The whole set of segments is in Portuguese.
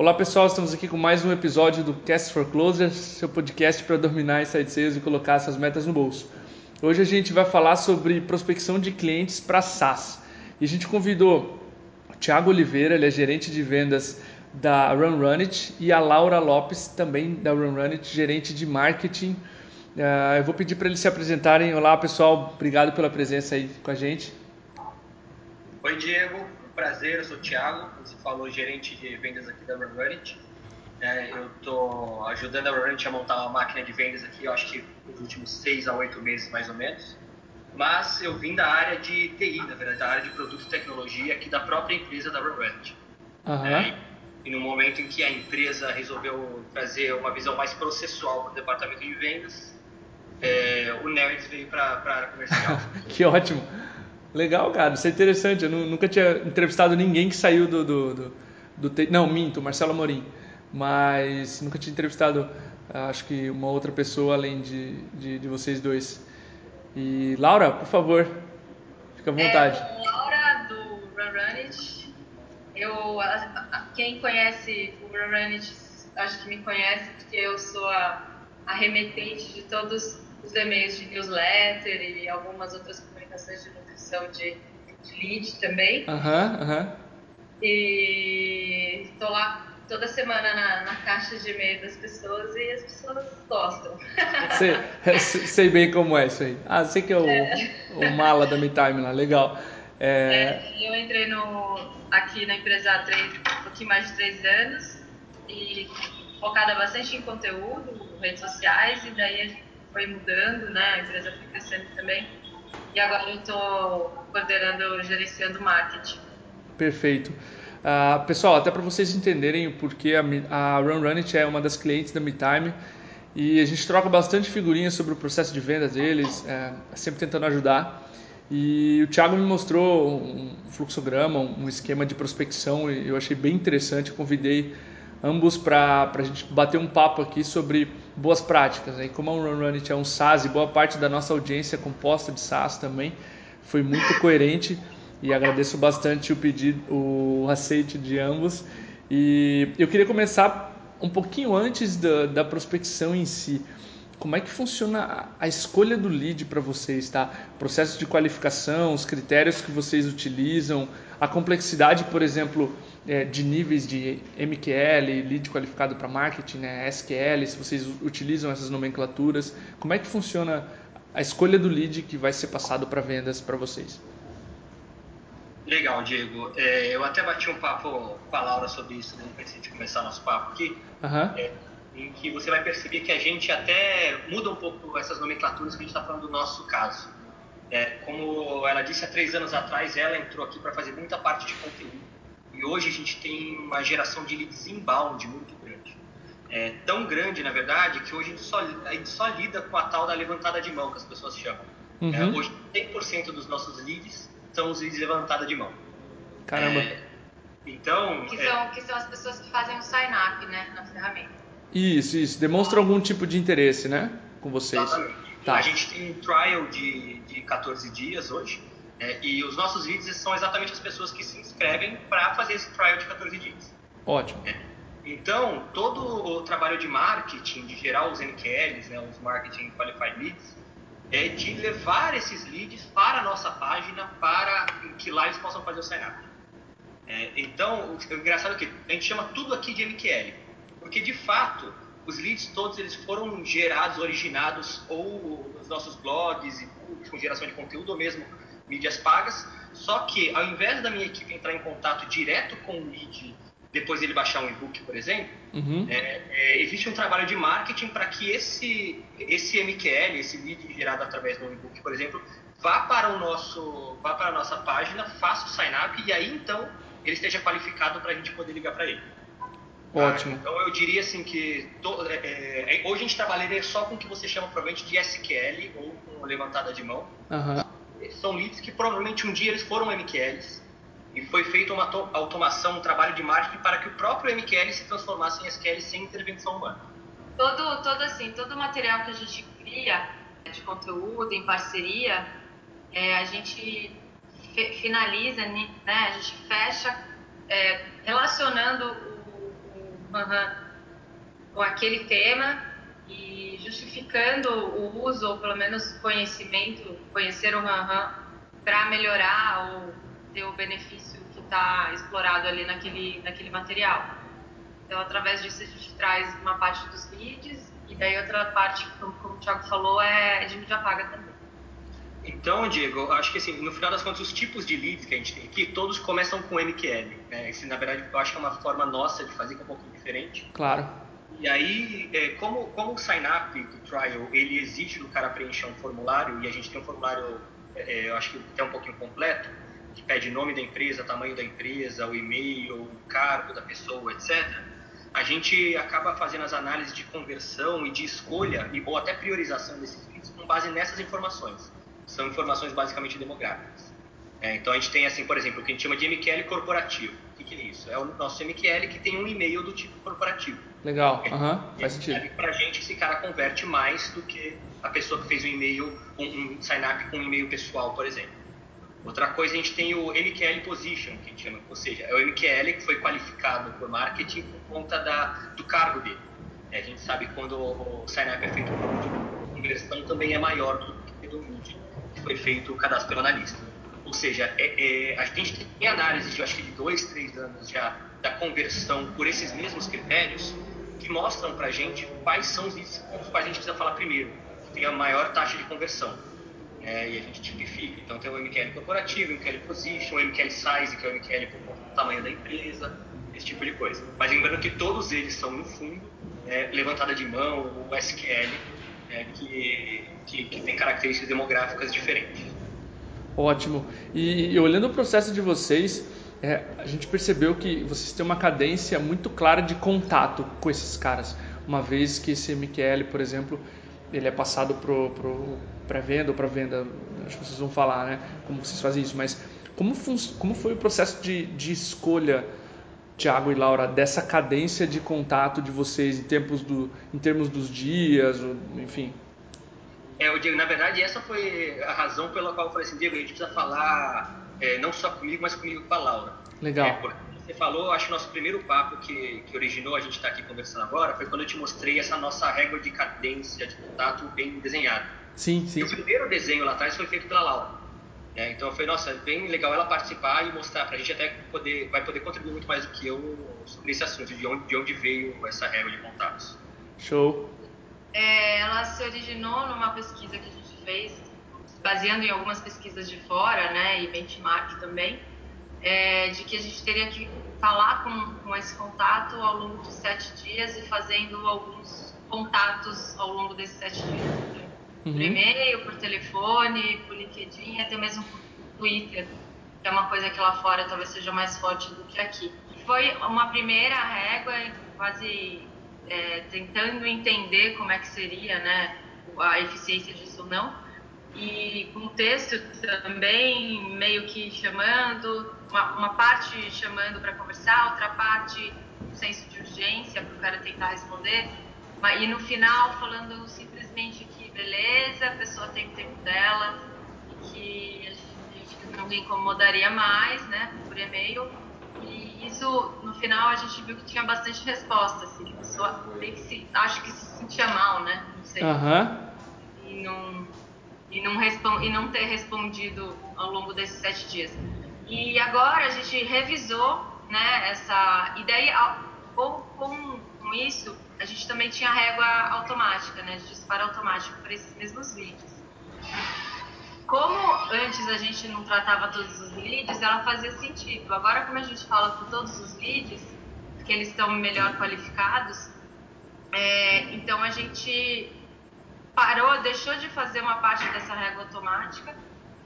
Olá pessoal, estamos aqui com mais um episódio do Cast for Closers, seu podcast para dominar inside sales e colocar essas metas no bolso. Hoje a gente vai falar sobre prospecção de clientes para SaaS. E a gente convidou o Thiago Oliveira, ele é gerente de vendas da Run Run It, e a Laura Lopes, também da Run Run It, gerente de marketing. Uh, eu vou pedir para eles se apresentarem. Olá pessoal, obrigado pela presença aí com a gente. Oi Diego, prazer, eu sou o Thiago, você falou gerente de vendas aqui da Runit. É, eu estou ajudando a Runit a montar uma máquina de vendas aqui, eu acho que nos últimos seis a oito meses mais ou menos. Mas eu vim da área de TI, na verdade, da área de produto e tecnologia aqui da própria empresa da Runit. Uhum. É, e no momento em que a empresa resolveu trazer uma visão mais processual para o departamento de vendas, é, o Nerds veio para a área comercial. que ótimo! Legal, cara, isso é interessante. Eu nunca tinha entrevistado ninguém que saiu do. do, do, do não, minto, Marcelo Amorim. Mas nunca tinha entrevistado, acho que, uma outra pessoa além de, de, de vocês dois. E Laura, por favor, fica à vontade. É, Laura, do Runrunit. Eu, quem conhece o Runrunit, acho que me conhece, porque eu sou a, a remetente de todos os e-mails de newsletter e algumas outras comunicações de gestão de, de lead também. Aham, uhum, aham. Uhum. E estou lá toda semana na, na, caixa de e-mail das pessoas e as pessoas gostam. Sei, sei bem como é isso aí. Ah, sei que é o, é. o mala da MeTime lá, legal. É... É, eu entrei no, aqui na empresa há três, um pouquinho mais de três anos e focada bastante em conteúdo, redes sociais, e daí a gente foi mudando, né? A empresa foi crescendo também. E agora eu estou coordenando, gerenciando marketing. Perfeito. Uh, pessoal, até para vocês entenderem o porquê a, a Run Runit é uma das clientes da MeTime e a gente troca bastante figurinhas sobre o processo de venda deles, é, sempre tentando ajudar. E o Thiago me mostrou um fluxograma, um esquema de prospecção e eu achei bem interessante. Convidei ambos para a gente bater um papo aqui sobre boas práticas. Né? E como a Run It é um SaaS e boa parte da nossa audiência é composta de SaaS também, foi muito coerente e agradeço bastante o pedido, o aceite de ambos. E eu queria começar um pouquinho antes da, da prospecção em si. Como é que funciona a escolha do lead para vocês, tá? Processo de qualificação, os critérios que vocês utilizam, a complexidade, por exemplo, é, de níveis de MQL, lead qualificado para marketing, né, SQL, se vocês utilizam essas nomenclaturas, como é que funciona a escolha do lead que vai ser passado para vendas para vocês? Legal, Diego. É, eu até bati um papo com a Laura sobre isso né, antes de começar nosso papo aqui. Uhum. É, em que você vai perceber que a gente até muda um pouco essas nomenclaturas que a gente está falando do nosso caso. É, como ela disse há três anos atrás, ela entrou aqui para fazer muita parte de conteúdo e hoje a gente tem uma geração de leads inbound muito grande. É tão grande, na verdade, que hoje a gente só, a gente só lida com a tal da levantada de mão, que as pessoas chamam. Uhum. É, hoje, 100% dos nossos leads são os leads levantada de mão. Caramba! É, então... Que são, que são as pessoas que fazem o sign-up né, na ferramenta. Isso, isso. Demonstra algum tipo de interesse, né? Com vocês. Exatamente. Tá. A gente tem um trial de, de 14 dias hoje. É, e os nossos leads são exatamente as pessoas que se inscrevem para fazer esse trial de 14 dias. Ótimo. É. Então, todo o trabalho de marketing, de gerar os MQLs, né, os Marketing Qualified Leads, é de levar esses leads para a nossa página para que lá eles possam fazer o sign-up. É, então, o engraçado é que a gente chama tudo aqui de MQL, porque de fato os leads todos eles foram gerados, originados ou nos nossos blogs com geração de conteúdo ou mesmo mídias pagas. Só que ao invés da minha equipe entrar em contato direto com o lead depois ele baixar um e-book, por exemplo, uhum. é, é, existe um trabalho de marketing para que esse, esse MQL, esse lead gerado através do e-book, por exemplo, vá para o nosso, vá para a nossa página, faça o sign up e aí então ele esteja qualificado para a gente poder ligar para ele. Ótimo. Ah, então eu diria assim que to, é, é, hoje a gente trabalharia só com o que você chama provavelmente de SQL ou com levantada de mão. Uhum são leads que provavelmente um dia eles foram MQLs e foi feita uma automação, um trabalho de marketing para que o próprio MQL se transformasse em SQL sem intervenção humana. Todo, todo assim, todo material que a gente cria de conteúdo em parceria, é, a gente finaliza, né, a gente fecha é, relacionando o, o, Han com aquele tema e justificando o uso, ou pelo menos conhecimento, conhecer o Han para melhorar ou ter o benefício que está explorado ali naquele, naquele material. Então, através disso, a gente traz uma parte dos leads e daí outra parte, como, como o Thiago falou, é de mídia paga também. Então, Diego, acho que assim, no final das contas, os tipos de leads que a gente tem aqui, todos começam com MQL. Né? Esse, na verdade, eu acho que é uma forma nossa de fazer que é um pouquinho diferente. Claro. E aí, é, como, como o sign-up do trial, ele exige que o cara preencha um formulário, e a gente tem um formulário, é, eu acho que até um pouquinho completo, que pede nome da empresa, tamanho da empresa, o e-mail, o cargo da pessoa, etc. A gente acaba fazendo as análises de conversão e de escolha, e, ou até priorização desses leads com base nessas informações. São informações basicamente demográficas. É, então a gente tem assim, por exemplo, o que a gente chama de MQL corporativo. O que, que é isso? É o nosso MQL que tem um e-mail do tipo corporativo. Legal, uhum. faz sentido. Para a gente, esse cara converte mais do que a pessoa que fez um e-mail, um, um sign-up com um e-mail pessoal, por exemplo. Outra coisa, a gente tem o MQL Position, que a gente chama, ou seja, é o MQL que foi qualificado por marketing por conta da, do cargo dele. É, a gente sabe quando o sign-up é feito por a conversão também é maior do que do lead que foi feito o cadastro pelo analista. Ou seja, é, é, a gente tem análise de, acho que de dois, três anos já da conversão por esses mesmos critérios que mostram para a gente quais são os leads com os quais a gente precisa falar primeiro, que tem a maior taxa de conversão. É, e a gente tipifica. Então tem o MQL corporativo, o MQL position, o MQL size, que é o MQL por tamanho da empresa, esse tipo de coisa. Mas lembrando que todos eles são, no fundo, é, levantada de mão, o SQL, é, que, que, que tem características demográficas diferentes. Ótimo. E, e olhando o processo de vocês, é, a gente percebeu que vocês têm uma cadência muito clara de contato com esses caras. Uma vez que esse MQL, por exemplo, ele é passado para o pré-venda ou para venda, acho que vocês vão falar, né? Como vocês fazem isso, mas como, como foi o processo de, de escolha, Tiago e Laura, dessa cadência de contato de vocês em, tempos do, em termos dos dias, enfim? É, eu Diego, na verdade, essa foi a razão pela qual eu falei assim, Diego, a gente precisa falar é, não só comigo, mas comigo com a Laura. Legal. É, você falou, acho que o nosso primeiro papo que, que originou a gente estar tá aqui conversando agora foi quando eu te mostrei essa nossa régua de cadência, de contato bem desenhada. Sim, sim. E o primeiro desenho lá atrás foi feito pela Laura. É, então foi, nossa, bem legal ela participar e mostrar para a gente até poder, vai poder contribuir muito mais do que eu sobre esse assunto, de onde, de onde veio essa régua de contatos. Show. É, ela se originou numa pesquisa que a gente fez, baseando em algumas pesquisas de fora, né, e benchmark também, é, de que a gente teria que falar com, com esse contato ao longo de sete dias e fazendo alguns contatos ao longo desses sete dias. Uhum. Por e-mail, por telefone, por LinkedIn, até mesmo por Twitter, que é uma coisa que lá fora talvez seja mais forte do que aqui. Foi uma primeira régua, quase é, tentando entender como é que seria né, a eficiência disso ou não. E com o texto também meio que chamando, uma, uma parte chamando para conversar, outra parte um senso de urgência para o cara tentar responder. E no final falando simplesmente que beleza, a pessoa tem o tempo dela, que a gente não incomodaria mais, né, por e-mail. E isso, no final, a gente viu que tinha bastante resposta, assim, que a pessoa meio que se, acho que se sentia mal, né, não sei. Uhum. E não, e, não e não ter respondido ao longo desses sete dias. E agora a gente revisou, né, essa ideia, com, com, com isso, a gente também tinha régua automática, né, de disparo automático para esses mesmos vídeos. Como antes a gente não tratava todos os leads, ela fazia sentido. Agora, como a gente fala com todos os leads, que eles estão melhor qualificados, é, então a gente parou, deixou de fazer uma parte dessa régua automática,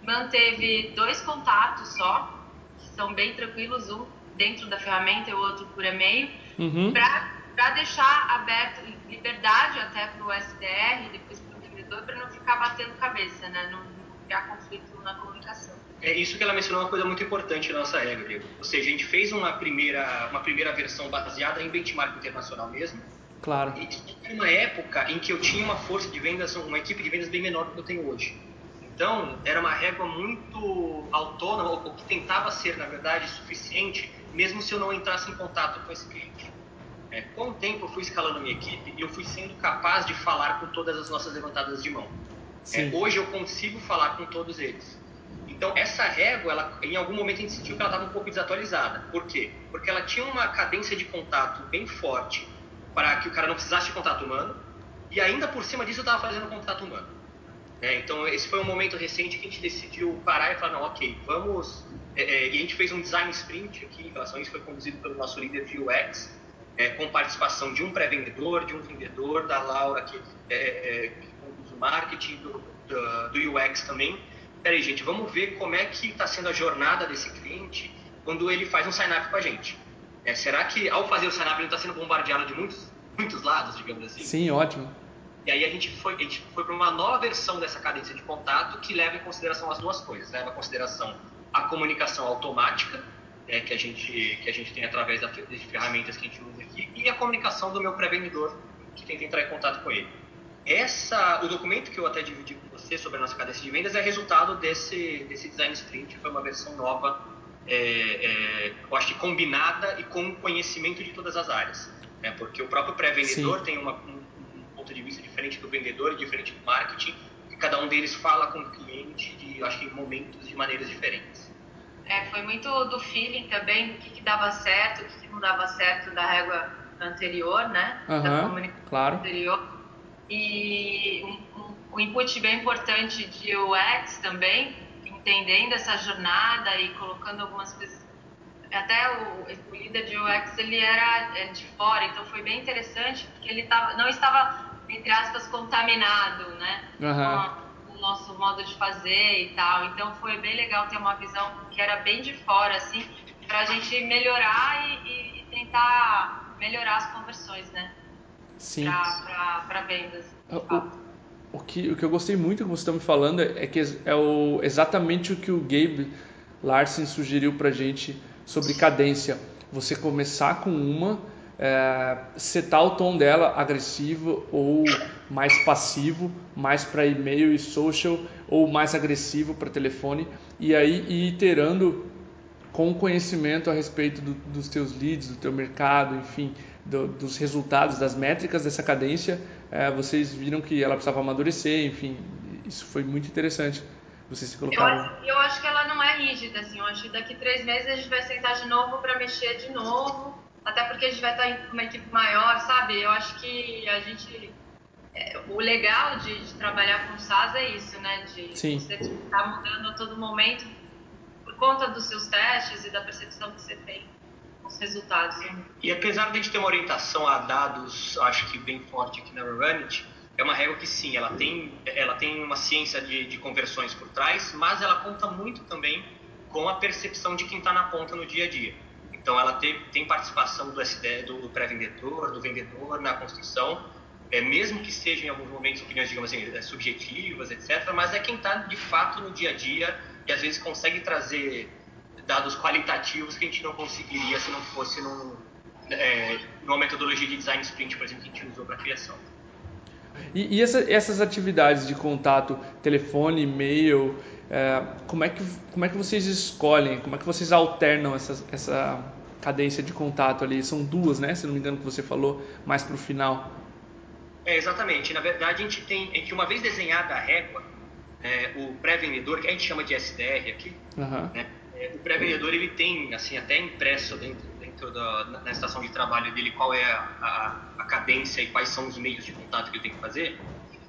manteve dois contatos só, que são bem tranquilos, um dentro da ferramenta e o outro por e-mail, uhum. para para deixar aberto, liberdade até para o SDR, depois para o vendedor, para não ficar batendo cabeça, né? Não, não, criar conflito na comunicação. É isso que ela mencionou, uma coisa muito importante na nossa regra, Diego. Ou seja, a gente fez uma primeira, uma primeira versão baseada em benchmark internacional mesmo. Claro. E era uma época em que eu tinha uma força de vendas, uma equipe de vendas bem menor do que eu tenho hoje. Então, era uma régua muito autônoma, ou que tentava ser, na verdade, suficiente, mesmo se eu não entrasse em contato com esse cliente. É, com o tempo, eu fui escalando minha equipe e eu fui sendo capaz de falar com todas as nossas levantadas de mão. É, hoje eu consigo falar com todos eles. Então, essa régua, ela, em algum momento a gente sentiu que ela estava um pouco desatualizada. Por quê? Porque ela tinha uma cadência de contato bem forte para que o cara não precisasse de contato humano e ainda por cima disso eu estava fazendo contato humano. É, então, esse foi um momento recente que a gente decidiu parar e falar, não, ok, vamos... É, é, e a gente fez um design sprint aqui em relação a isso, foi conduzido pelo nosso líder de UX, é, com participação de um pré-vendedor, de um vendedor, da Laura, que, é, é, que conduz o marketing, do, do, do UX também. Peraí, gente, vamos ver como é que está sendo a jornada desse cliente quando ele faz um sign-up com a gente. É, será que ao fazer o sign-up ele está sendo bombardeado de muitos, muitos lados, digamos assim? Sim, ótimo. E aí a gente foi, a gente foi para uma nova versão dessa cadência de contato que leva em consideração as duas coisas. Leva em consideração a comunicação automática, é, que, a gente, que a gente tem através das ferramentas que a gente usa aqui, e a comunicação do meu pré-vendedor, que tenta entrar em contato com ele. Essa, o documento que eu até dividi com você sobre a nossa cadência de vendas é resultado desse, desse design sprint, foi uma versão nova, é, é, eu acho que combinada e com conhecimento de todas as áreas. Né? Porque o próprio pré-vendedor tem uma, um, um, ponto de vista diferente do vendedor e diferente do marketing, e cada um deles fala com o cliente de, acho que em momentos de maneiras diferentes. É, foi muito do feeling também, o que, que dava certo, o que, que, não dava certo da régua anterior, né? Uhum, da comunicação claro. anterior. E um, um, um input bem importante de UX também, entendendo essa jornada e colocando algumas coisas. Até o, o líder de UX ele era é, de fora, então foi bem interessante porque ele tava, não estava entre aspas contaminado, né? Uhum nosso modo de fazer e tal. Então foi bem legal ter uma visão que era bem de fora, assim, para a gente melhorar e, e, e, tentar melhorar as conversões, né? Sim. Para vendas. O, que, o que eu gostei muito que você está me falando é que é o, exatamente o que o Gabe Larsen sugeriu para gente sobre cadência. Você começar com uma é, setar o tom dela agressivo ou mais passivo, mais para e-mail e social, ou mais agressivo para telefone, e aí ir iterando com conhecimento a respeito do, dos teus leads, do teu mercado, enfim, do, dos resultados, das métricas dessa cadência, é, vocês viram que ela precisava amadurecer, enfim, isso foi muito interessante. Vocês se colocaram. Eu acho, eu acho que ela não é rígida, assim. Eu acho que daqui três meses a gente vai sentar de novo para mexer de novo até porque a gente vai estar com uma equipe maior, sabe? Eu acho que a gente. É, o legal de, de, trabalhar com SaaS é isso, né? De Sim. você estar tá mudando a todo momento por conta dos seus testes e da percepção que você tem os resultados. E apesar de a gente ter uma orientação a dados, acho que bem forte aqui na Runit, é uma regra que sim, ela tem, ela tem uma ciência de, de conversões por trás, mas ela conta muito também com a percepção de quem está na ponta no dia a dia. Então, ela tem, tem participação do, do pré-vendedor, do vendedor na construção, é, mesmo que sejam em alguns momentos opiniões, digamos assim, é, subjetivas, etc., mas é quem está de fato no dia a dia e às vezes consegue trazer dados qualitativos que a gente não conseguiria se não fosse num, é, numa metodologia de design sprint, por exemplo, que a gente usou para criação. E, e essa, essas atividades de contato, telefone, e-mail, é, como, é que, como é que vocês escolhem, como é que vocês alternam essa, essa cadência de contato ali? São duas, né? Se não me engano, que você falou mais para o final. É, exatamente. Na verdade, a gente tem, é que uma vez desenhada a régua, é, o pré-vendedor, que a gente chama de SDR aqui, uhum. né, é, o pré-vendedor ele tem assim até impresso dentro, dentro da na estação de trabalho dele qual é a, a, a cadência e quais são os meios de contato que ele tem que fazer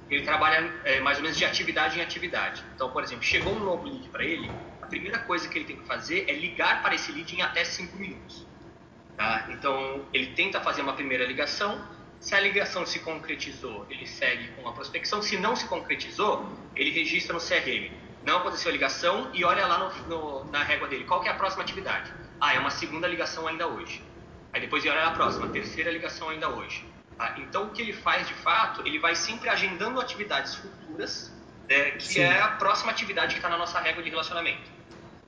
ele trabalha é, mais ou menos de atividade em atividade. Então, por exemplo, chegou um novo lead para ele, a primeira coisa que ele tem que fazer é ligar para esse lead em até 5 minutos. Tá? Então, ele tenta fazer uma primeira ligação. Se a ligação se concretizou, ele segue com a prospecção. Se não se concretizou, ele registra no CRM. Não aconteceu a ligação e olha lá no, no, na régua dele. Qual é a próxima atividade? Ah, é uma segunda ligação ainda hoje. Aí depois ele olha a próxima, terceira ligação ainda hoje. Tá? Então, o que ele faz de fato, ele vai sempre agendando atividades futuras, é, que Sim. é a próxima atividade que está na nossa regra de relacionamento.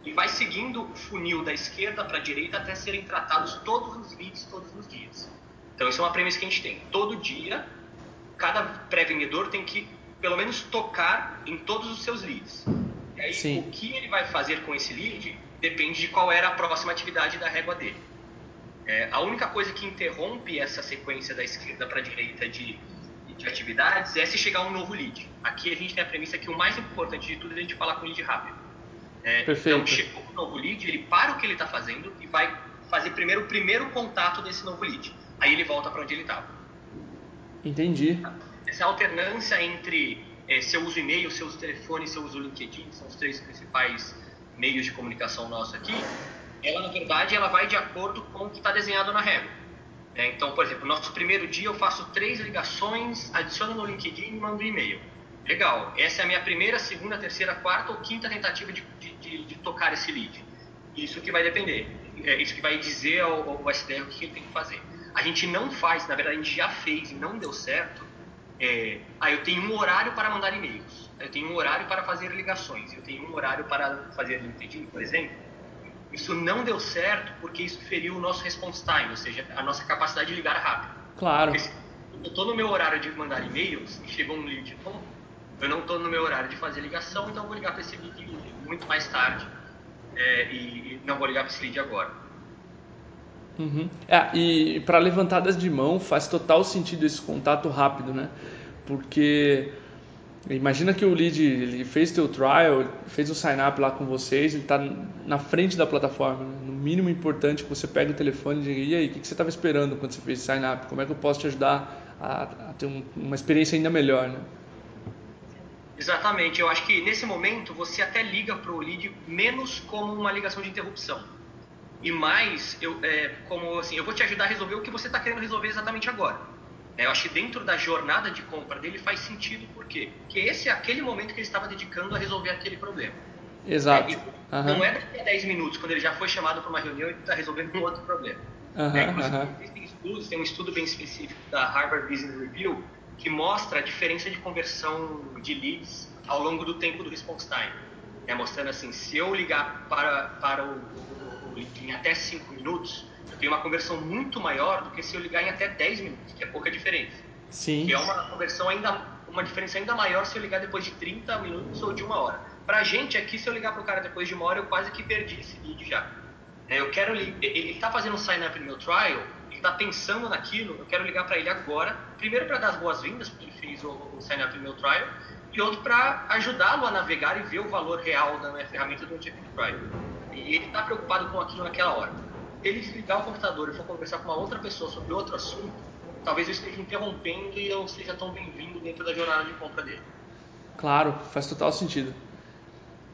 E vai seguindo o funil da esquerda para a direita até serem tratados todos os leads todos os dias. Então, isso é uma premissa que a gente tem. Todo dia, cada pré-vendedor tem que, pelo menos, tocar em todos os seus leads. E aí, Sim. o que ele vai fazer com esse lead depende de qual era a próxima atividade da régua dele. É, a única coisa que interrompe essa sequência da esquerda para a direita de, de atividades é se chegar um novo lead. Aqui a gente tem a premissa que o mais importante de tudo é a gente falar com o lead rápido. É, Perfeito. Então, chegou um novo lead, ele para o que ele está fazendo e vai fazer primeiro o primeiro contato desse novo lead. Aí ele volta para onde ele estava. Entendi. Essa alternância entre é, se eu uso e-mail, se eu uso telefone, se eu uso LinkedIn, são os três principais meios de comunicação nosso aqui, ela na verdade ela vai de acordo com o que está desenhado na regra. É, então, por exemplo, no nosso primeiro dia eu faço três ligações, adiciono no LinkedIn e mando e-mail. Legal, essa é a minha primeira, segunda, terceira, quarta ou quinta tentativa de, de, de tocar esse lead. Isso que vai depender, é isso que vai dizer ao, ao SDR o que ele tem que fazer. A gente não faz, na verdade a gente já fez e não deu certo, é, ah, eu tenho um horário para mandar e-mails, eu tenho um horário para fazer ligações, eu tenho um horário para fazer LinkedIn, por exemplo. Isso não deu certo porque isso feriu o nosso response time, ou seja, a nossa capacidade de ligar rápido. Claro. Porque se eu estou no meu horário de mandar e-mails e chegou um lead novo, eu não estou no meu horário de fazer ligação, então eu vou ligar para esse lead muito mais tarde é, e não vou ligar para esse lead agora. Uhum. É, e para levantadas de mão faz total sentido esse contato rápido, né? Porque imagina que o lead ele fez teu trial, fez o sign up lá com vocês, ele está na frente da plataforma. Né? No mínimo importante que você pega o telefone e diga, e aí, o que, você estava esperando quando você fez o sign up? Como é que eu posso te ajudar a, a ter um, uma experiência ainda melhor, né? Exatamente, eu acho que nesse momento você até liga para o lead menos como uma ligação de interrupção e mais eu é, como assim eu vou te ajudar a resolver o que você está querendo resolver exatamente agora. É, eu acho que dentro da jornada de compra dele faz sentido por quê? Porque esse é aquele momento que ele estava dedicando a resolver aquele problema. Exato. É, uhum. não é daqui a 10 minutos quando ele já foi chamado para uma reunião e está resolvendo um outro problema. Uhum, é, inclusive uhum. existem estudos tem um estudo bem específico da Harvard Business Review que mostra a diferença de conversão de leads ao longo do tempo do response time é, mostrando assim se eu ligar para para o, o em até 5 minutos, eu tenho uma conversão muito maior do que se eu ligar em até 10 minutos, que é pouca diferença. Sim. Que é uma conversão ainda, uma diferença ainda maior se eu ligar depois de 30 minutos ou de uma hora. Pra gente aqui, se eu ligar pro cara depois de uma hora, eu quase que perdi esse lead já. É, eu quero ele está fazendo um sign up no meu trial, ele está pensando naquilo, eu quero ligar para ele agora, primeiro para dar as boas-vindas, porque ele fez o, o sign up no meu trial, e outro para ajudá-lo a navegar e ver o valor real da ferramenta do Check Trial e ele está preocupado com aquilo naquela hora. Ele desligar o computador e for conversar com uma outra pessoa sobre outro assunto, talvez eu esteja interrompendo e eu não seja tão bem-vindo dentro da jornada de compra dele. Claro, faz total sentido.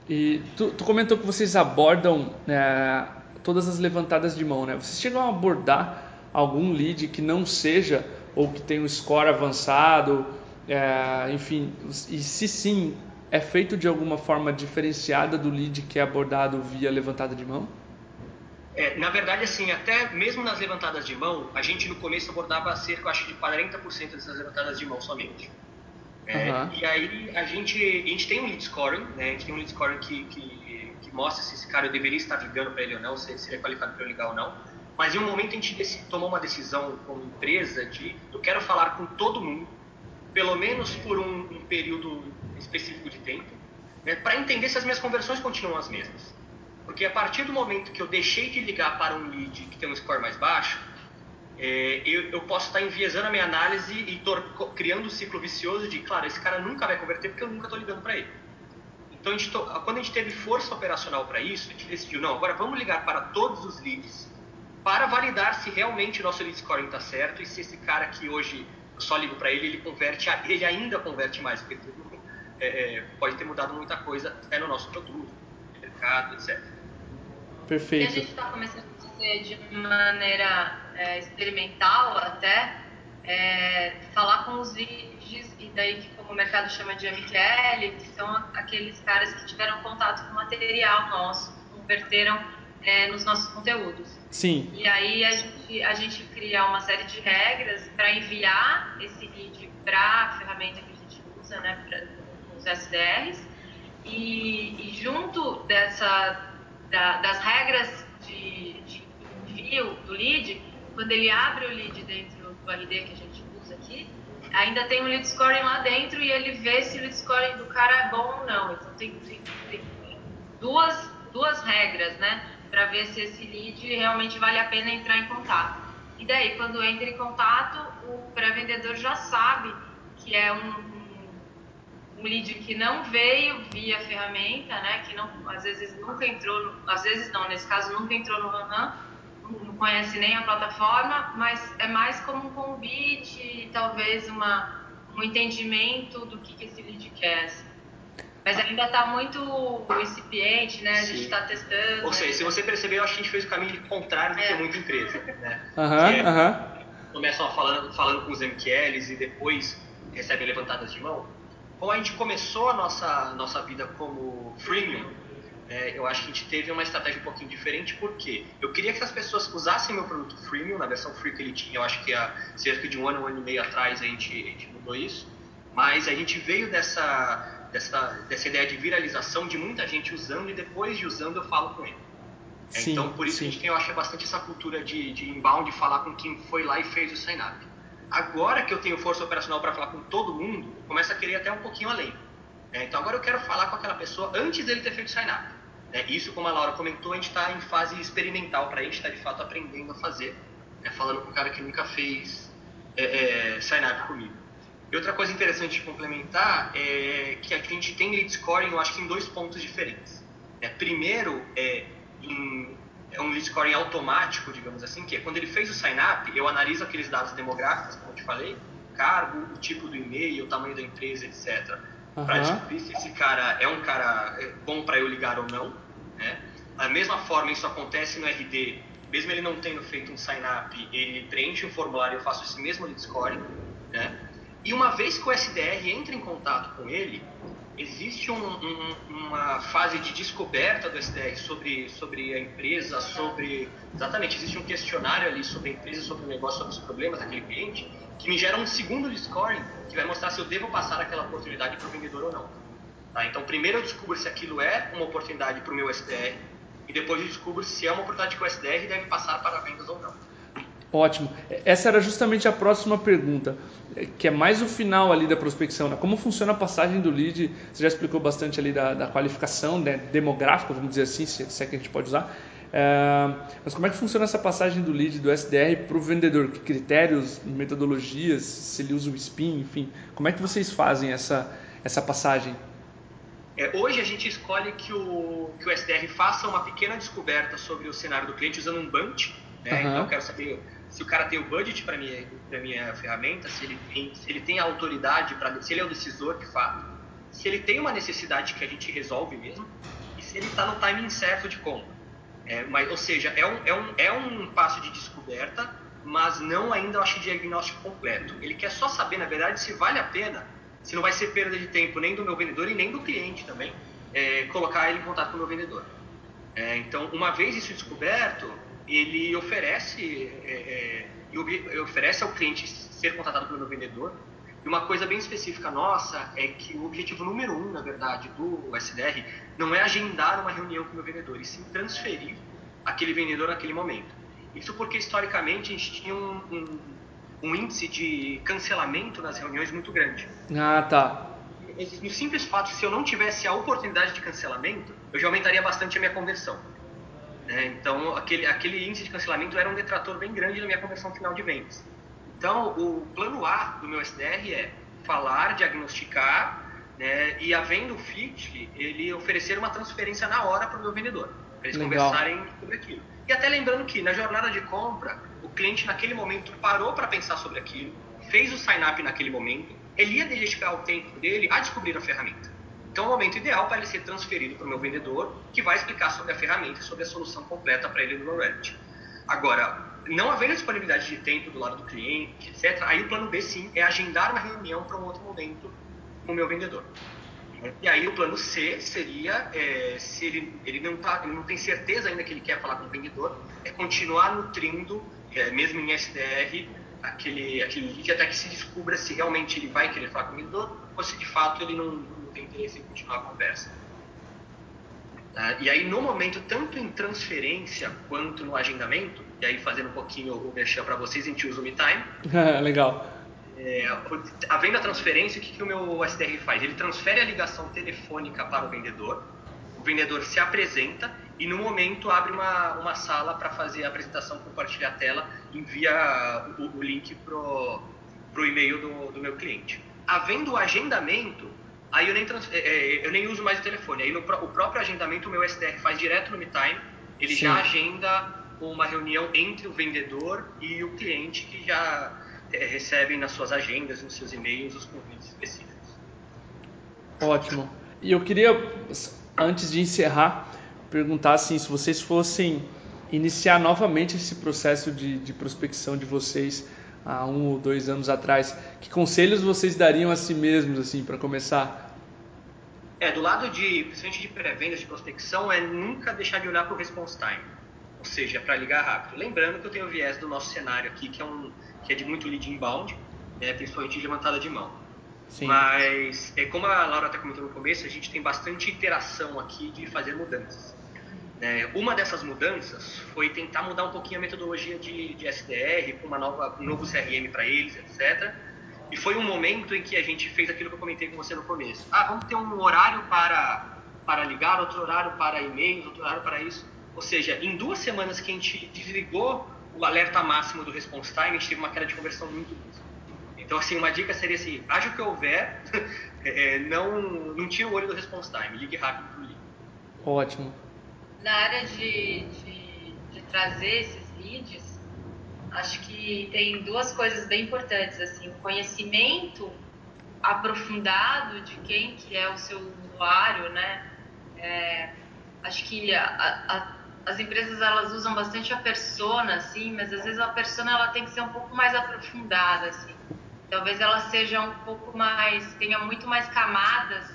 E tu, tu comentou que vocês abordam é, todas as levantadas de mão, né? Vocês chegam a abordar algum lead que não seja ou que tem um score avançado, é, enfim, e se sim, é feito de alguma forma diferenciada do lead que é abordado via levantada de mão? É, na verdade, assim, até mesmo nas levantadas de mão, a gente no começo abordava cerca, acho, de 40% dessas levantadas de mão somente. É, uhum. E aí a gente, a gente tem um lead scoring, né? A gente tem um lead scoring que, que, que mostra se esse cara eu deveria estar ligando para ele ou não, se, se ele é qualificado para eu ligar ou não. Mas em um momento a gente tomou uma decisão como empresa de eu quero falar com todo mundo, pelo menos por um, um período específico de tempo, né, para entender se as minhas conversões continuam as mesmas. Porque a partir do momento que eu deixei de ligar para um lead que tem um score mais baixo, é, eu, eu, posso estar enviesando a minha análise e criando um ciclo vicioso de, claro, esse cara nunca vai converter porque eu nunca estou ligando para ele. Então, a to, quando a gente teve força operacional para isso, a gente decidiu, não, agora vamos ligar para todos os leads para validar se realmente o nosso lead scoring está certo e se esse cara que hoje eu só ligo para ele, ele converte, ele ainda converte mais, porque é, é, pode ter mudado muita coisa até no nosso produto, no mercado, etc. Perfeito. E a gente está começando a fazer de maneira é, experimental até, é, falar com os leads, e daí que como o mercado chama de MQL, que são aqueles caras que tiveram contato com o material nosso, converteram é, nos nossos conteúdos. Sim. E aí a gente, a gente cria uma série de regras para enviar esse lead para a ferramenta que a gente usa, né, para os SDRs, e, e junto dessa, da, das regras de, de envio do lead, quando ele abre o lead dentro do RD que a gente usa aqui, ainda tem um lead scoring lá dentro e ele vê se o lead scoring do cara é bom ou não. Então tem, tem, tem duas, duas regras, né? Para ver se esse lead realmente vale a pena entrar em contato. E daí, quando entra em contato, o pré-vendedor já sabe que é um, um, lead que não veio via ferramenta, né? Que não, às vezes nunca entrou, no, às vezes não, nesse caso nunca entrou no Ranham, não conhece nem a plataforma, mas é mais como um convite, talvez uma, um entendimento do que, que esse lead quer. Assim. Mas ainda está muito incipiente, né? A gente está testando. Ou seja, se você perceber, eu acho que a gente fez o caminho contrário do é. que muita empresa. Né? Aham, é. Começam falando, falando com os MQLs e depois recebem levantadas de mão. Como a gente começou a nossa, nossa vida como freemium, é, eu acho que a gente teve uma estratégia um pouquinho diferente, porque eu queria que as pessoas usassem meu produto freemium, na versão free que ele tinha, eu acho que há cerca de um ano, um ano e meio atrás a gente, a gente mudou isso, mas a gente veio dessa, dessa, dessa ideia de viralização, de muita gente usando, e depois de usando eu falo com ele. É, sim, então, por isso sim. a gente tem, eu acho, bastante essa cultura de, de inbound, de falar com quem foi lá e fez o sign-up. Agora que eu tenho força operacional para falar com todo mundo, eu começo a querer até um pouquinho além. É, então agora eu quero falar com aquela pessoa antes dele ter feito sign-up. É, isso, como a Laura comentou, a gente está em fase experimental para a gente, está de fato aprendendo a fazer, é, falando com um cara que nunca fez é, é, sign-up comigo. E outra coisa interessante de complementar é que a gente tem lead scoring, eu acho que em dois pontos diferentes. É, primeiro, é, em, é um lead scoring automático, digamos assim, que é quando ele fez o sign-up, eu analiso aqueles dados demográficos, como eu te falei, cargo, o tipo do e-mail, o tamanho da empresa, etc. Uhum. Para descobrir se esse cara é um cara é, bom para eu ligar ou não. Né? Da mesma forma, isso acontece no RD, mesmo ele não tendo feito um sign-up, ele preenche um formulário, eu faço esse mesmo lead scoring. Né? E uma vez que o SDR entra em contato com ele, existe um, um, uma fase de descoberta do SDR sobre, sobre a empresa, sobre. Exatamente, existe um questionário ali sobre a empresa, sobre o negócio, sobre os problemas daquele cliente, que me gera um segundo de scoring que vai mostrar se eu devo passar aquela oportunidade para o vendedor ou não. Tá? Então, primeiro eu descubro se aquilo é uma oportunidade para o meu SDR, e depois eu descubro se é uma oportunidade que o SDR deve passar para ou não. Ótimo. Essa era justamente a próxima pergunta, que é mais o final ali da prospecção. Né? Como funciona a passagem do lead? Você já explicou bastante ali da, da qualificação né? demográfica, vamos dizer assim, se, se é que a gente pode usar. É, mas como é que funciona essa passagem do lead do SDR para o vendedor? Que critérios, metodologias, se ele usa o SPIN, enfim. Como é que vocês fazem essa, essa passagem? É, hoje a gente escolhe que o, que o SDR faça uma pequena descoberta sobre o cenário do cliente usando um bunch. Né? Uhum. Então eu quero saber se o cara tem o budget para minha para minha ferramenta, se ele tem se ele tem a autoridade para se ele é o decisor de fato, se ele tem uma necessidade que a gente resolve mesmo e se ele está no timing certo de compra. É, mas, ou seja, é um, é, um, é um passo de descoberta, mas não ainda eu acho diagnóstico completo. Ele quer só saber, na verdade, se vale a pena, se não vai ser perda de tempo nem do meu vendedor e nem do cliente também, é, colocar ele em contato com o meu vendedor. É, então, uma vez isso descoberto, ele oferece, é, é, oferece ao cliente ser contratado pelo meu vendedor. E uma coisa bem específica nossa é que o objetivo número um, na verdade, do SDR não é agendar uma reunião com o meu vendedor, e sim transferir aquele vendedor naquele momento. Isso porque, historicamente, a gente tinha um, um, um índice de cancelamento nas reuniões muito grande. Ah, tá. No simples fato, se eu não tivesse a oportunidade de cancelamento, eu já aumentaria bastante a minha conversão. Né? Então, aquele, aquele índice de cancelamento era um detrator bem grande na minha conversão final de vendas. Então, o plano A do meu SDR é falar, diagnosticar, né, e havendo o fit, ele oferecer uma transferência na hora para o meu vendedor, para eles Legal. conversarem sobre aquilo. E até lembrando que na jornada de compra, o cliente naquele momento parou para pensar sobre aquilo, fez o sign-up naquele momento, ele ia dedicar o tempo dele a descobrir a ferramenta. Então é o momento ideal para ele ser transferido para o meu vendedor, que vai explicar sobre a ferramenta e sobre a solução completa para ele no Revit. Agora, não havendo disponibilidade de tempo do lado do cliente, etc., aí o plano B sim é agendar uma reunião para um outro momento com o meu vendedor. E aí o plano C seria, é, se ele, ele, não tá, ele não tem certeza ainda que ele quer falar com o vendedor, é continuar nutrindo, é, mesmo em SDR, aquele, aquele lead até que se descubra se realmente ele vai querer falar com o vendedor ou se de fato ele não, não tem interesse em continuar a conversa. Ah, e aí, no momento, tanto em transferência quanto no agendamento, e aí fazendo um pouquinho o mexer para vocês, a gente usa o MeTime. Legal. É, havendo a transferência, o que, que o meu SDR faz? Ele transfere a ligação telefônica para o vendedor, o vendedor se apresenta e no momento abre uma, uma sala para fazer a apresentação, compartilhar a tela, envia o, o link pro, pro e-mail do, do meu cliente. Havendo o agendamento, aí eu nem, trans, é, é eu nem uso mais o telefone. Aí no, o próprio agendamento o meu SDR faz direto no MeTime, ele Sim. já agenda uma reunião entre o vendedor e o cliente que já é, recebem nas suas agendas, nos seus e-mails, os convites específicos. Ótimo. E eu queria, antes de encerrar, perguntar assim, se vocês fossem iniciar novamente esse processo de, de prospecção de vocês há um ou dois anos atrás, que conselhos vocês dariam a si mesmos assim para começar? É, do lado de, principalmente de pré-vendas, de prospecção, é nunca deixar de olhar para o response time, ou seja, para ligar rápido. Lembrando que eu tenho o viés do nosso cenário aqui, que é, um, que é de muito lead inbound, né, principalmente de levantada de mão. Sim. Mas, é, como a Laura até comentou no começo, a gente tem bastante interação aqui de fazer mudanças. É, uma dessas mudanças foi tentar mudar um pouquinho a metodologia de, de SDR, com uma nova, um novo CRM para eles, etc. E foi um momento em que a gente fez aquilo que eu comentei com você no começo. Ah, vamos ter um horário para, para ligar, outro horário para e-mails, outro horário para isso. Ou seja, em duas semanas que a gente desligou o alerta máximo do response time, a gente teve uma queda de conversão muito grande. Então, assim, uma dica seria assim, haja o que houver, é, não, não tire o olho do response time, ligue rápido para o. Ótimo. Na área de, de, de, trazer esses leads, acho que tem duas coisas bem importantes, assim, o conhecimento aprofundado de quem que é o seu usuário, né? É, acho que a, a, as empresas elas usam bastante a persona, assim, mas às vezes a persona ela tem que ser um pouco mais aprofundada, assim talvez ela seja um pouco mais, tenha muito mais camadas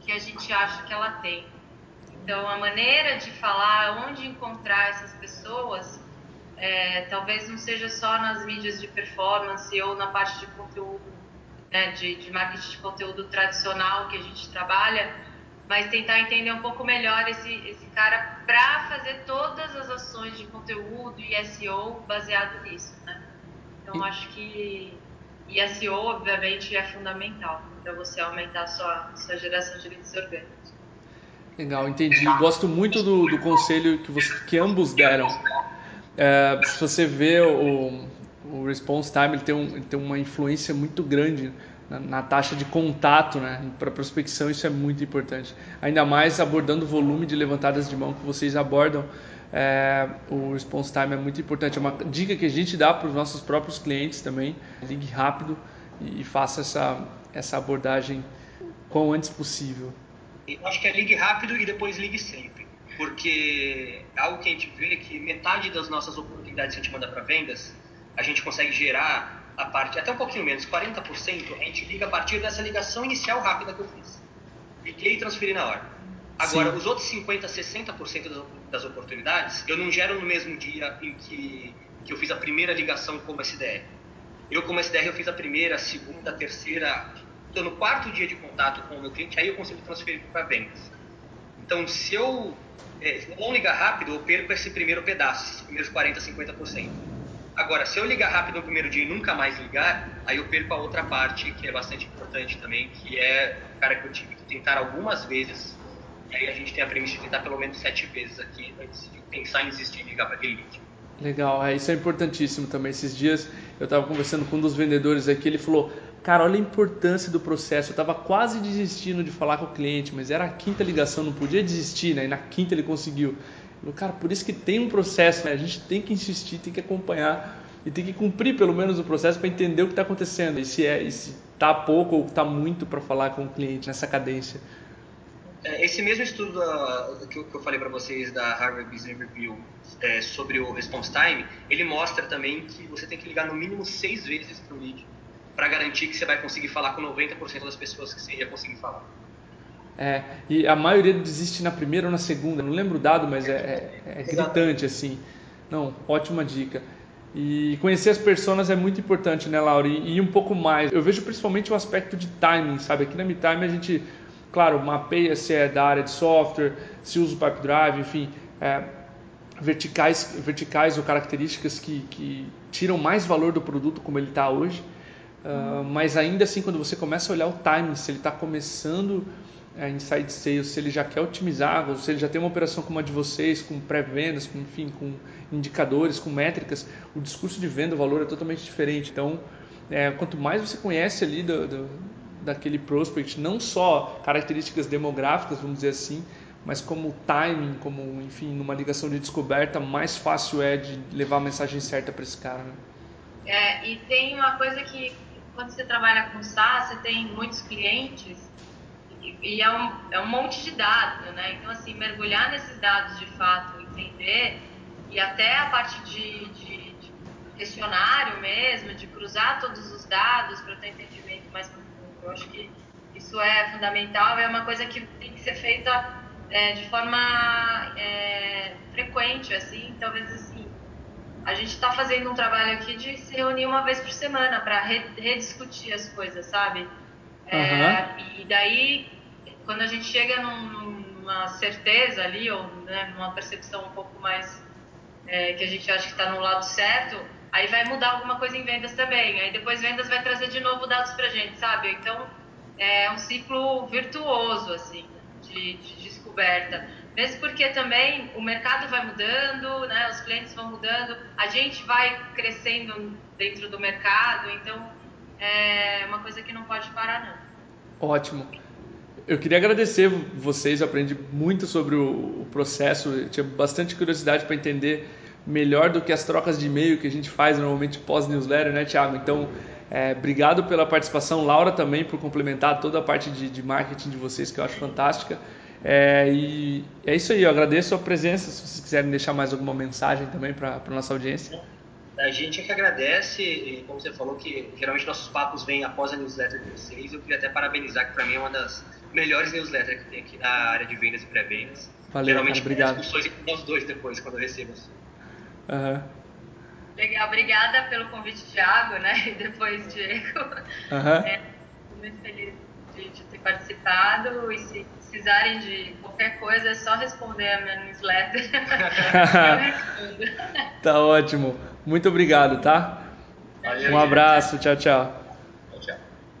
que a gente acha que ela tem. Então, a maneira de falar, onde encontrar essas pessoas, é, talvez não seja só nas mídias de performance ou na parte de conteúdo, né, de, de marketing de conteúdo tradicional que a gente trabalha, mas tentar entender um pouco melhor esse, esse cara para fazer todas as ações de conteúdo e SEO baseado nisso, né? Então, acho que e SEO, obviamente, é fundamental para você aumentar a sua, sua geração de leads orgânicos. Legal, entendi. Gosto muito do, do conselho que, você, que ambos deram. É, se você vê o, o response time, ele tem, um, ele tem uma influência muito grande na, na taxa de contato, né? Para prospecção isso é muito importante. Ainda mais abordando o volume de levantadas de mão que vocês abordam é, o response time é muito importante. É uma dica que a gente dá para os nossos próprios clientes também. Ligue rápido e, faça essa, essa abordagem quão antes possível. Acho que é ligue rápido e depois ligue sempre. Porque algo que a gente vê é que metade das nossas oportunidades que a gente manda para vendas, a gente consegue gerar a parte, até um pouquinho menos, 40%, a gente liga a partir dessa ligação inicial rápida que eu fiz. Liguei e transferi na hora. Agora, Sim. os outros 50%, 60% das oportunidades, eu não gero no mesmo dia em que, que eu fiz a primeira ligação como SDR. Eu, como SDR, eu fiz a primeira, a segunda, a terceira. Estou no quarto dia de contato com o meu cliente, aí eu consigo transferir para vendas. Então, se eu é, não ligar rápido, eu perco esse primeiro pedaço, esses primeiros 40%, 50%. Agora, se eu ligar rápido no primeiro dia e nunca mais ligar, aí eu perco a outra parte, que é bastante importante também, que é cara que eu tive que tentar algumas vezes e aí a gente tem a premissa de tentar pelo menos sete vezes aqui antes de pensar em desistir de ligar para aquele lead. Legal, é, isso é importantíssimo também. Esses dias eu estava conversando com um dos vendedores aqui, ele falou, cara, olha a importância do processo. Eu estava quase desistindo de falar com o cliente, mas era a quinta ligação, não podia desistir, né? E na quinta ele conseguiu. Cara, por isso que tem um processo, né? A gente tem que insistir, tem que acompanhar e tem que cumprir pelo menos o processo para entender o que está acontecendo. E se é, e se tá pouco ou está muito para falar com o cliente nessa cadência. É, esse mesmo estudo que eu falei para vocês da Harvard Business Review é, sobre o response time, ele mostra também que você tem que ligar no mínimo seis vezes para o lead para garantir que você vai conseguir falar com 90% das pessoas que você ia conseguir falar. É, e a maioria desiste na primeira ou na segunda, não lembro o dado, mas é, é, é gritante assim. Não, ótima dica. E conhecer as pessoas é muito importante, né, Laura? E, e, um pouco mais. Eu vejo principalmente o aspecto de timing, sabe? Aqui na MeTime a gente Claro, mapeia se é da área de software, se usa o Pipe Drive, enfim, é, verticais, verticais ou características que, que tiram mais valor do produto como ele está hoje. Uh, mas ainda assim, quando você começa a olhar o timing, se ele está começando é, inside sales, se ele já quer otimizar, ou se ele já tem uma operação como a de vocês, com pré-vendas, com, enfim, com indicadores, com métricas, o discurso de venda, o valor é totalmente diferente. Então, é, quanto mais você conhece ali do, do, daquele prospect, não só características demográficas, vamos dizer assim, mas como timing, como, enfim, numa ligação de descoberta, mais fácil é de levar a mensagem certa para esse cara. Né? É, e tem uma coisa que, quando você trabalha com SaaS, você tem muitos clientes e é um, é um monte de dados, né? Então, assim, mergulhar nesses dados de fato, entender, e até a parte de, de, de questionário mesmo, de cruzar todos os dados para ter entendimento mais profundo. Eu acho que isso é fundamental, é uma coisa que tem que ser feita é, de forma é, frequente, assim, talvez assim. A gente está fazendo um trabalho aqui de se reunir uma vez por semana para rediscutir as coisas, sabe? É, uhum. E daí quando a gente chega num, numa certeza ali, ou né, numa percepção um pouco mais é, que a gente acha que está no lado certo, aí vai mudar alguma coisa em vendas também. Aí depois vendas vai trazer de novo dados para a gente, sabe? Então é um ciclo virtuoso, assim, de, de descoberta. Mesmo porque também o mercado vai mudando, né? os clientes vão mudando, a gente vai crescendo dentro do mercado, então é uma coisa que não pode parar, não. Ótimo. Eu queria agradecer vocês, aprendi muito sobre o, processo, eu tinha bastante curiosidade para entender melhor do que as trocas de e-mail que a gente faz normalmente pós-newsletter, né, Thiago? Então, é, obrigado pela participação, Laura também por complementar toda a parte de, de marketing de vocês que eu acho fantástica. É, e é isso aí, eu agradeço a presença. Se vocês quiserem deixar mais alguma mensagem também para a nossa audiência. A gente é que agradece, como você falou, que geralmente nossos papos vêm após a newsletter de vocês. Eu queria até parabenizar, que para mim é uma das melhores newsletters que tem aqui na área de vendas e pré-vendas. Valeu, Geralmente cara, obrigado. discussões entre nós dois depois, quando eu recebo. Uhum. Legal, obrigada pelo convite, Thiago, né? E depois, Diego. Uhum. É, muito feliz de, de, ter participado e se precisarem de qualquer coisa, é só responder a minha newsletter. eu respondo. tá ótimo. Muito obrigado, tá? Valeu, um abraço, tchau, tchau.